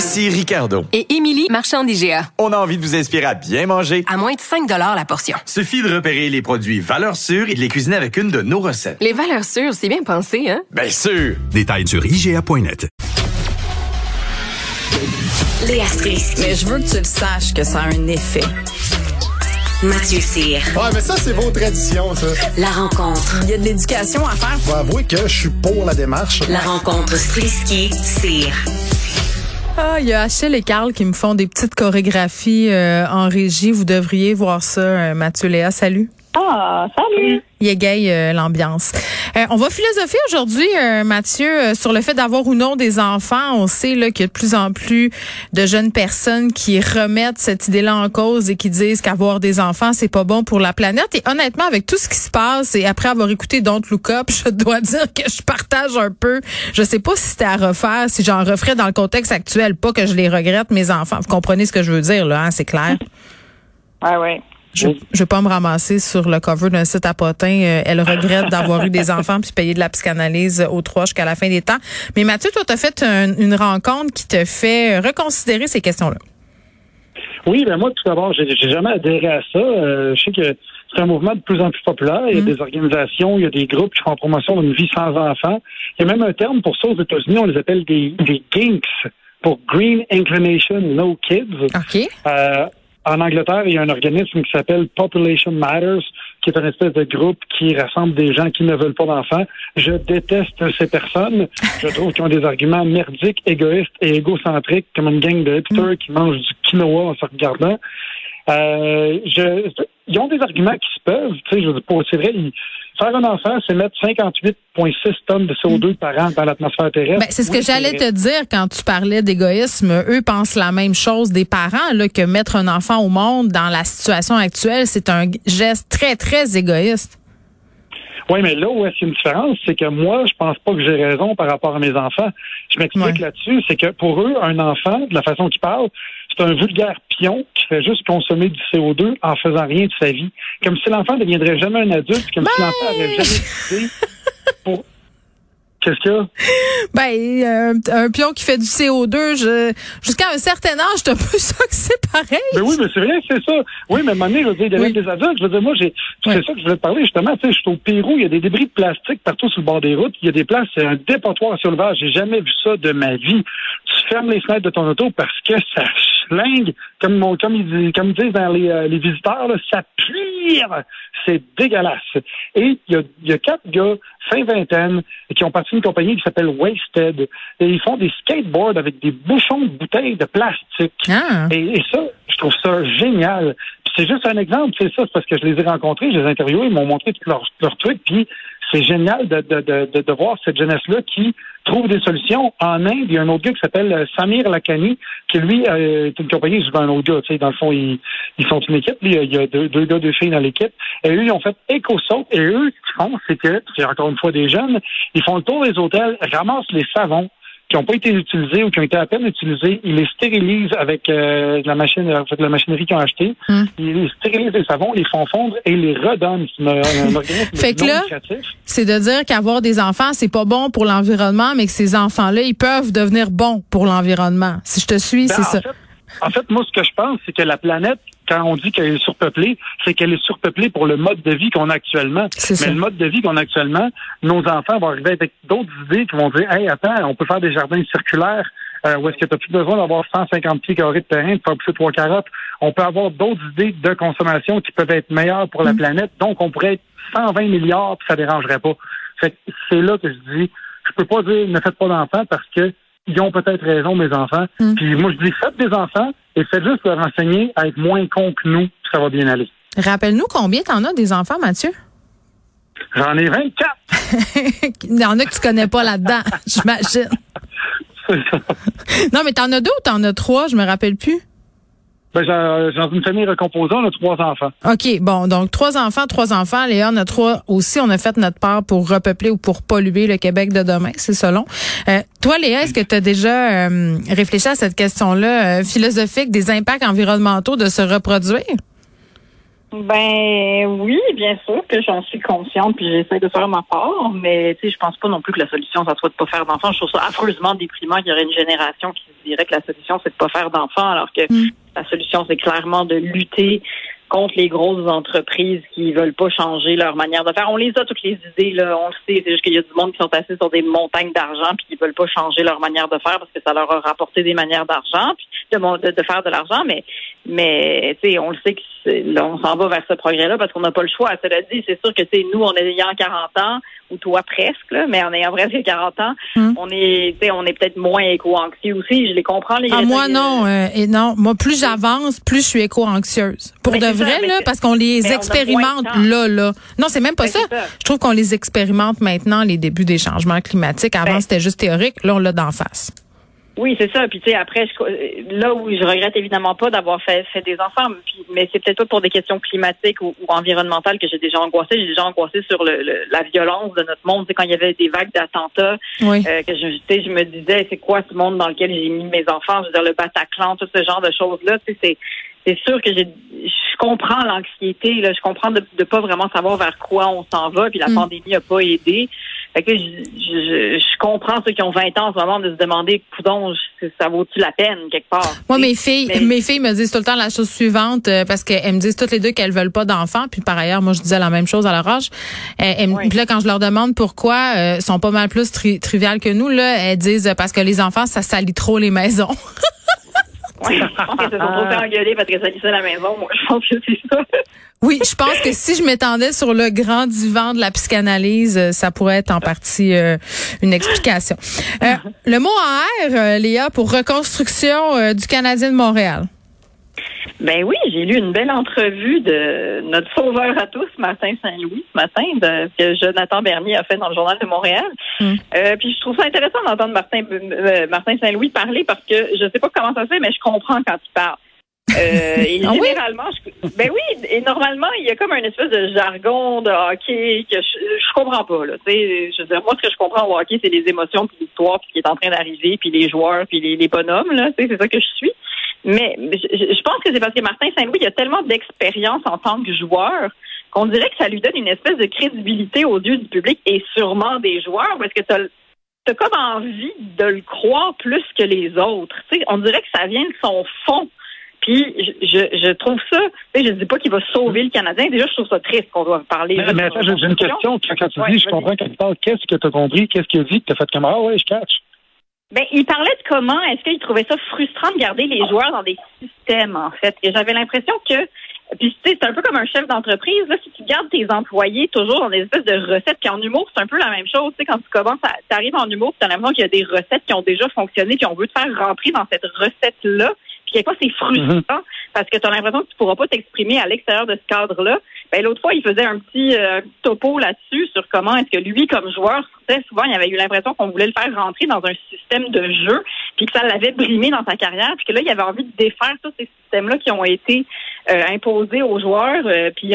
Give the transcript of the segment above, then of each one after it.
Ici Ricardo. Et Émilie, marchand d'IGA. On a envie de vous inspirer à bien manger. À moins de 5 la portion. Suffit de repérer les produits valeurs sûres et de les cuisiner avec une de nos recettes. Les valeurs sûres, c'est bien pensé, hein? Bien sûr! Détails sur IGA.net. Léa Strisky. Mais je veux que tu le saches que ça a un effet. Mathieu Cyr. Ouais, mais ça, c'est vos traditions, ça. La rencontre. Il y a de l'éducation à faire. Faut avouer que je suis pour la démarche. La rencontre Strisky-Cyr. Ah, il y a Achille et Carl qui me font des petites chorégraphies euh, en régie. Vous devriez voir ça, euh, Mathieu Léa. Salut. Ah, salut. Il égaye euh, l'ambiance. Euh, on va philosopher aujourd'hui, euh, Mathieu, sur le fait d'avoir ou non des enfants. On sait là qu'il y a de plus en plus de jeunes personnes qui remettent cette idée-là en cause et qui disent qu'avoir des enfants, c'est pas bon pour la planète. Et honnêtement, avec tout ce qui se passe et après avoir écouté Don't Look Up, je dois dire que je partage un peu. Je sais pas si c'était à refaire, si j'en referais dans le contexte actuel. Pas que je les regrette, mes enfants. Vous comprenez ce que je veux dire, là, hein, c'est clair. Ouais, ouais. Je ne vais pas me ramasser sur le cover d'un site à potin. Euh, elle regrette d'avoir eu des enfants puis payer de la psychanalyse aux trois jusqu'à la fin des temps. Mais Mathieu, toi, tu as fait un- une rencontre qui te fait reconsidérer ces questions-là. Oui, ben moi, tout d'abord, j'ai j'ai jamais adhéré à ça. Euh, je sais que c'est un mouvement de plus en plus populaire. Il y a des organisations, il y a des groupes qui font promotion d'une vie sans enfants. Il y a même un terme pour ça aux États-Unis, on les appelle des, des GINKS, pour Green Inclination No Kids. OK. Euh, en Angleterre, il y a un organisme qui s'appelle Population Matters, qui est une espèce de groupe qui rassemble des gens qui ne veulent pas d'enfants. Je déteste ces personnes. Je trouve qu'ils ont des arguments merdiques, égoïstes et égocentriques, comme une gang de hipsters qui mangent du quinoa en se regardant. Euh, je, ils ont des arguments qui se peuvent. Je c'est vrai, ils- faire un enfant, c'est mettre 58,6 tonnes de CO2 par an dans l'atmosphère terrestre. Ben, c'est ce Oui, que j'allais te dire quand tu parlais d'égoïsme. Eux pensent la même chose des parents, là, que mettre un enfant au monde dans la situation actuelle, c'est un geste très, très égoïste. Oui, mais là où est-ce qu'il y a une différence, c'est que moi, je pense pas que j'ai raison par rapport à mes enfants. Je m'explique Ouais. là-dessus, c'est que pour eux, un enfant, de la façon qu'ils parlent, c'est un vulgaire pion qui fait juste consommer du CO2 en faisant rien de sa vie. Comme si l'enfant ne deviendrait jamais un adulte, comme si l'enfant avait jamais décidé pour... Qu'est-ce qu'il y a? Ben, un pion qui fait du CO2, je, jusqu'à un certain âge, c'est un peu ça que c'est pareil. Ben oui, mais c'est vrai, c'est ça. Oui, mais à un moment donné, je veux dire, il y a Oui. même des adultes. Je veux dire, moi, j'ai, c'est ça que je voulais te parler, justement. Tu sais, je suis au Pérou, il y a des débris de plastique partout sur le bord des routes. Il y a des places, c'est un dépotoir sur le verre. J'ai jamais vu ça de ma vie. Tu fermes les fenêtres de ton auto parce que ça schlingue, comme, ils, disent- comme ils disent dans les, euh, les visiteurs, là, ça pue. C'est dégueulasse. Et il y a, il y a quatre gars, fin vingtaine, qui ont parti d'une compagnie qui s'appelle Wasted. Et ils font des skateboards avec des bouchons de bouteilles de plastique. Ah. Et, et ça, je trouve ça génial. C'est juste un exemple, c'est ça, parce que je les ai rencontrés, je les ai interviewés, ils m'ont montré tous leurs leur trucs, puis c'est génial de, de, de, de, voir cette jeunesse-là qui trouve des solutions. En Inde, il y a un autre gars qui s'appelle euh, Samir Lakani, qui lui euh, est une compagnie, je un autre gars, tu sais, dans le fond, ils, ils sont une équipe, Lui, il y a deux, deux gars, deux filles dans l'équipe, et eux, ils ont fait EcoSoap, et eux, ce qu'ils font, c'est que, c'est encore une fois des jeunes, ils font le tour des hôtels, ramassent les savons, qui n'ont pas été utilisés ou qui ont été à peine utilisés, ils les stérilisent avec euh, de la machine, en fait, de la machinerie qu'ils ont achetée. Hmm. Ils les stérilisent les savons, les font fondre et les redonnent. C'est un, organisme Fait que là. C'est de dire qu'avoir des enfants, c'est pas bon pour l'environnement, mais que ces enfants-là, ils peuvent devenir bons pour l'environnement. Si je te suis, Ben, c'est en ça. Fait, en fait, moi, ce que je pense, c'est que la planète, quand on dit qu'elle est surpeuplée, c'est qu'elle est surpeuplée pour le mode de vie qu'on a actuellement. Mais ça. le mode de vie qu'on a actuellement, nos enfants vont arriver avec d'autres idées qui vont dire, hey, attends, on peut faire des jardins circulaires. Euh, où est-ce que tu n'as plus besoin d'avoir 150 pieds carrés de terrain pour faire pousser trois carottes? On peut avoir d'autres idées de consommation qui peuvent être meilleures pour Mm. la planète. Donc, on pourrait être 120 milliards puis ça dérangerait pas. Fait que c'est là que je dis, je peux pas dire ne faites pas d'enfants parce que ils ont peut-être raison, mes enfants. Mm. Puis moi, je dis faites des enfants et faites juste leur enseigner à être moins cons que nous, puis ça va bien aller. Rappelle-nous combien t'en as des enfants, Mathieu? J'en ai 24. Il y en a que tu connais pas là-dedans, j'imagine. Non, mais t'en as deux ou t'en as trois? Je me rappelle plus. Ben, j'ai- dans une famille recomposée, on a trois enfants. OK, bon, donc trois enfants, trois enfants. Léa, on a trois aussi. On a fait notre part pour repeupler ou pour polluer le Québec de demain, c'est selon. Euh, toi, Léa, est-ce que tu as déjà euh, réfléchi à cette question-là euh, philosophique des impacts environnementaux de se reproduire? Ben oui, bien sûr que j'en suis consciente puis j'essaie de faire ma part, mais tu sais, je pense pas non plus que la solution ça soit de pas faire d'enfants. Je trouve ça affreusement déprimant qu'il y aurait une génération qui se dirait que la solution c'est de pas faire d'enfants, alors que la solution c'est clairement de lutter contre les grosses entreprises qui veulent pas changer leur manière de faire. On les a toutes les idées là, on le sait. C'est juste qu'il y a du monde qui sont assis sur des montagnes d'argent puis qui veulent pas changer leur manière de faire parce que ça leur a rapporté des manières d'argent puis de, de faire de l'argent. Mais mais tu sais, on le sait que c'est- là, on s'en va vers ce progrès-là parce qu'on n'a pas le choix. Cela dit, c'est sûr que tu sais, nous, on ayant 40 ans ou toi presque, là, mais en ayant presque 40 ans, Hum. on est tu sais, on est peut-être moins éco-anxieux aussi. Je les comprends les Ah, Greta- moi, non. euh, et non. Moi, plus j'avance, plus je suis éco-anxieuse. Pour Mais de ça, vrai, là, parce qu'on les expérimente là, là. Non, c'est même pas Ben, ça. Je trouve qu'on les expérimente maintenant, les débuts des changements climatiques. Avant, Ben- c'était juste théorique. Là, on l'a d'en face. Oui, c'est ça. Puis tu sais, après, je- là où je regrette évidemment pas d'avoir fait, fait des enfants, puis- mais c'est peut-être pas pour des questions climatiques ou, ou environnementales que j'ai déjà angoissé. J'ai déjà angoissé sur le, le- la violence de notre monde. Sais, quand il y avait des vagues d'attentats, Oui. euh, que je, tu sais, je me disais, c'est quoi ce monde dans lequel j'ai mis mes enfants? Je veux dire, le Bataclan, tout ce genre de choses-là. Tu sais, c'est c'est sûr que j'ai, je comprends l'anxiété. Là, je comprends de, de pas vraiment savoir vers quoi on s'en va. Puis la Mm. pandémie a pas aidé. Fait que je, je, je comprends ceux qui ont 20 ans en ce moment de se demander, coudon, ça vaut-tu la peine quelque part? Moi, mes filles, Mais- mes filles me disent tout le temps la chose suivante euh, parce qu'elles me disent toutes les deux qu'elles veulent pas d'enfants. Puis par ailleurs, moi, je disais la même chose à leur âge. Euh, Oui. Puis là, quand je leur demande pourquoi, euh, sont pas mal plus tri triviales que nous. Là, elles disent parce que les enfants, ça salit trop les maisons. Ouais, je pense que oui, je pense que si je m'étendais sur le grand divan de la psychanalyse, euh, ça pourrait être en partie euh, une explication. Euh, le mot en R, Léa, pour reconstruction du Canadien de Montréal. Ben oui, j'ai lu une belle entrevue de notre sauveur à tous, Martin Saint-Louis, ce matin, de- que Jonathan Bernier a fait dans le Journal de Montréal. Mm. Euh, puis je trouve ça intéressant d'entendre Martin, euh, Martin Saint-Louis parler parce que je sais pas comment ça se fait, mais je comprends quand il parle. Euh, et Ah oui? généralement, je- ben oui, et normalement, il y a comme un espèce de jargon de hockey que je, je comprends pas. Là, Tu sais, je veux dire, moi, ce que je comprends au hockey, c'est les émotions, puis l'histoire, puis ce qui est en train d'arriver, puis les joueurs, puis les, les bonhommes. Là, tu sais, c'est ça que je suis. Mais je, je pense que c'est parce que Martin Saint-Louis a tellement d'expérience en tant que joueur qu'on dirait que ça lui donne une espèce de crédibilité aux yeux du public et sûrement des joueurs parce que tu as, comme envie de le croire plus que les autres. On dirait que ça vient de son fond. Puis je, je, je trouve ça, je dis pas qu'il va sauver le Canadien. Déjà, je trouve ça triste qu'on doit parler. Mais, mais attends, j'ai une question. Quand, tu Ouais, dis, je comprends quand tu parles, qu'est-ce que tu as compris? Qu'est-ce qu'il a dit que tu as fait comme Ah ouais, je catch. Ben, il parlait de comment est-ce qu'il trouvait ça frustrant de garder les joueurs dans des systèmes, en fait. Et j'avais l'impression que, puis tu sais, c'est un peu comme un chef d'entreprise, là, si tu gardes tes employés toujours dans des espèces de recettes, puis en humour, c'est un peu la même chose, tu sais, quand tu commences à, t'arrives en humour, tu as l'impression qu'il y a des recettes qui ont déjà fonctionné, puis on veut te faire rentrer dans cette recette-là, puis quelquefois, c'est frustrant, parce que tu as l'impression que tu pourras pas t'exprimer à l'extérieur de ce cadre-là. Ben, l'autre fois, il faisait un petit euh, topo là-dessus sur comment est-ce que lui, comme joueur, très souvent, il avait eu l'impression qu'on voulait le faire rentrer dans un système de jeu, puis que ça l'avait brimé dans sa carrière, puis que là, il avait envie de défaire tous ces systèmes-là qui ont été euh, imposés aux joueurs, euh, puis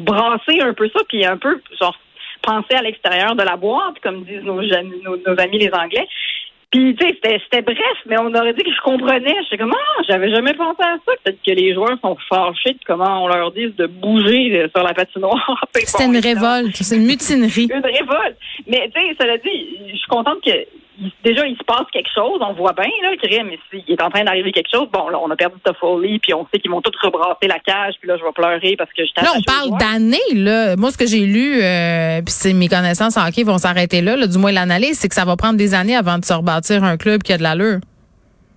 brasser un peu ça, puis un peu, genre, penser à l'extérieur de la boîte, comme disent nos, nos amis les Anglais. Puis, tu sais, c'était- c'était bref, mais on aurait dit que je comprenais. J'étais comme, ah, j'avais jamais pensé à ça. Peut-être que les joueurs sont fâchés de comment on leur dit de bouger euh, sur la patinoire. C'était bon, une révolte, c'est une mutinerie. Une révolte. Mais, tu sais, cela dit, je suis contente que il- déjà, il se passe quelque chose. On voit bien, là, mais s'il est en train d'arriver quelque chose, bon, là, on a perdu Toffoli, puis on sait qu'ils vont tous rebrasser la cage, puis là, je vais pleurer parce que je Là, on parle d'années. Là. Moi, ce que j'ai lu, euh, puis c'est mes connaissances en hockey vont s'arrêter là, là, du moins l'analyse, c'est que ça va prendre des années avant de se rebâtir un club qui a de l'allure.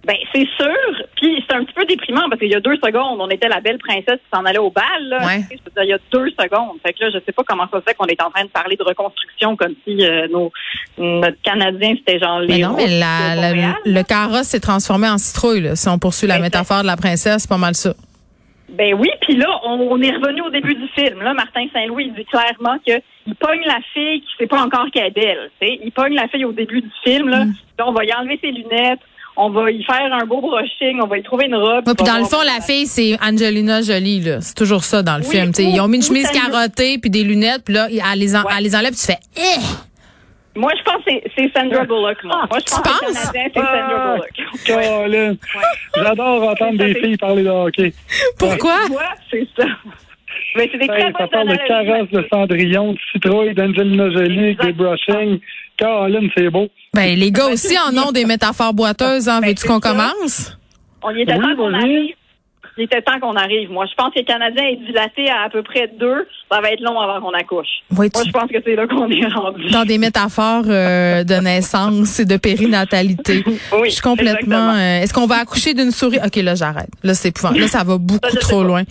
Ben, c'est sûr. Puis c'est un petit peu déprimant parce qu'il y a deux secondes, on était la belle princesse qui s'en allait au bal. Là. Ouais. Je veux dire, il y a deux secondes. Fait que là, je sais pas comment ça se fait qu'on est en train de parler de reconstruction comme si euh, nos, notre Canadien, c'était genre les Mais non, mais la, de la- Montréal. le carrosse s'est transformé en citrouille. Là. Si on poursuit la Ben, métaphore de la princesse, c'est pas mal ça. Ben oui, puis là, on, on est revenu au début du film. Là, Martin Saint-Louis dit clairement que il pogne la fille qui sait pas encore qu'elle est belle. tu sais. Il pogne la fille au début du film. Là, Là, on va y enlever ses lunettes. On va y faire un beau brushing, on va y trouver une robe. Ouais, puis dans le fond, la fille, c'est Angelina Jolie, là. C'est toujours ça dans le Oui, film. ou- ils ont mis une chemise carottée puis des lunettes, puis là, elle les, en- Ouais. elle les enlève, puis tu fais Eh! Moi, je pense que c'est- Sandra Bullock, moi. Moi, je Tu pense que c'est Sandra Ah, Bullock. J'adore entendre des filles parler de hockey. Pourquoi? C'est ça. Mais c'est des très Hey, ça bonnes parle de carrosse, de Cendrillon, de citrouille, d'Angelina Jolie, des brushing. Colin, c'est beau. Ben, les gars aussi en ont des métaphores boiteuses, hein. Ben, Veux-tu qu'on commence? On y était Oui, Il était temps qu'on arrive. Moi, je pense que le Canadien est dilaté à à peu près deux. Ça va être long avant qu'on accouche. Oui, Moi, tu- je pense que c'est là qu'on est rendu. dans des métaphores euh, de naissance et de périnatalité. Oui, je suis complètement. euh, Est-ce qu'on va accoucher d'une souris? Ok, là j'arrête. Là c'est épouvantable. Là ça va beaucoup Ça, trop loin.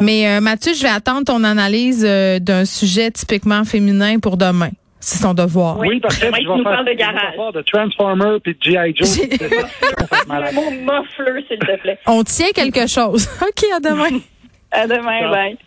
Mais euh, Mathieu, je vais attendre ton analyse euh, d'un sujet typiquement féminin pour demain. C'est son devoir. Oui. Oui, parce que tu nous parles de garage. de Transformer puis de G.I. Joe. Le mot muffler, s'il te plaît. On tient quelque chose. Ok, à demain. À demain, bye.